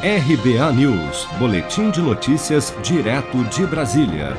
RBA News, Boletim de Notícias, direto de Brasília.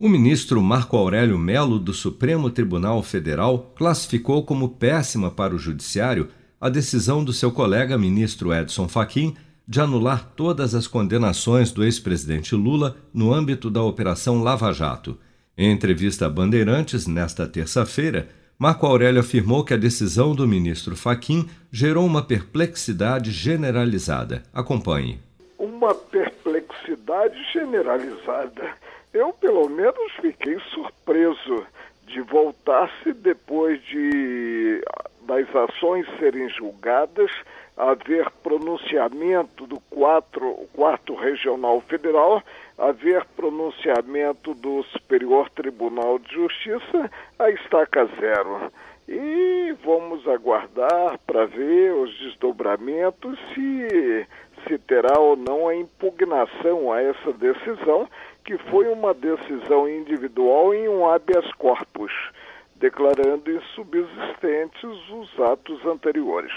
O ministro Marco Aurélio Melo, do Supremo Tribunal Federal, classificou como péssima para o Judiciário a decisão do seu colega ministro Edson Fachin de anular todas as condenações do ex-presidente Lula no âmbito da Operação Lava Jato. Em entrevista a Bandeirantes, nesta terça-feira, Marco Aurélio afirmou que a decisão do ministro Faquim gerou uma perplexidade generalizada. Acompanhe. Uma perplexidade generalizada. Eu, pelo menos, fiquei surpreso de voltar-se depois de das ações serem julgadas, haver pronunciamento do quatro, quarto regional federal, haver pronunciamento do Superior Tribunal de Justiça, a estaca zero. E vamos aguardar para ver os desdobramentos se se terá ou não a impugnação a essa decisão, que foi uma decisão individual em um habeas corpus declarando insubsistentes os atos anteriores.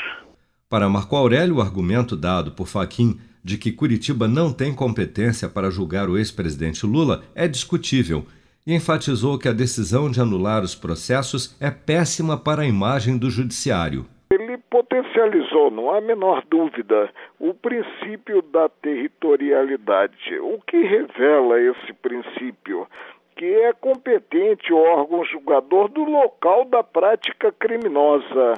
Para Marco Aurélio, o argumento dado por Faquim de que Curitiba não tem competência para julgar o ex-presidente Lula é discutível e enfatizou que a decisão de anular os processos é péssima para a imagem do judiciário. Ele potencializou, não há a menor dúvida, o princípio da territorialidade. O que revela esse princípio? que é competente o órgão julgador do local da prática criminosa.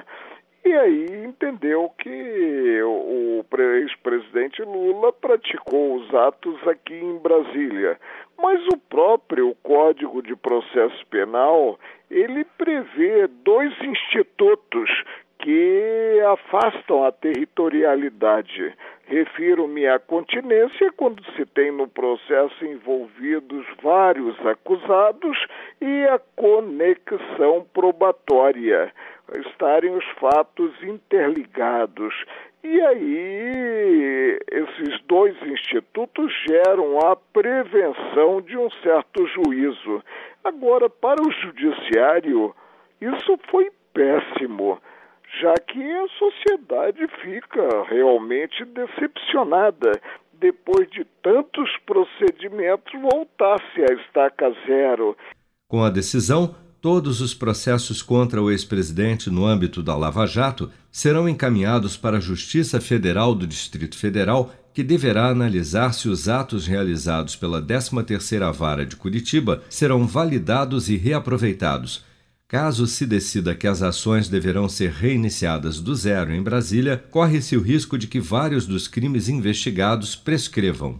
E aí entendeu que o ex-presidente Lula praticou os atos aqui em Brasília. Mas o próprio Código de Processo Penal, ele prevê dois institutos que afastam a territorialidade. Refiro-me à continência quando se tem no processo envolvidos vários acusados e a conexão probatória, estarem os fatos interligados. E aí, esses dois institutos geram a prevenção de um certo juízo. Agora, para o judiciário, isso foi péssimo já que a sociedade fica realmente decepcionada depois de tantos procedimentos voltar-se à estaca zero. Com a decisão, todos os processos contra o ex-presidente no âmbito da Lava Jato serão encaminhados para a Justiça Federal do Distrito Federal, que deverá analisar se os atos realizados pela 13ª Vara de Curitiba serão validados e reaproveitados Caso se decida que as ações deverão ser reiniciadas do zero em Brasília, corre-se o risco de que vários dos crimes investigados prescrevam.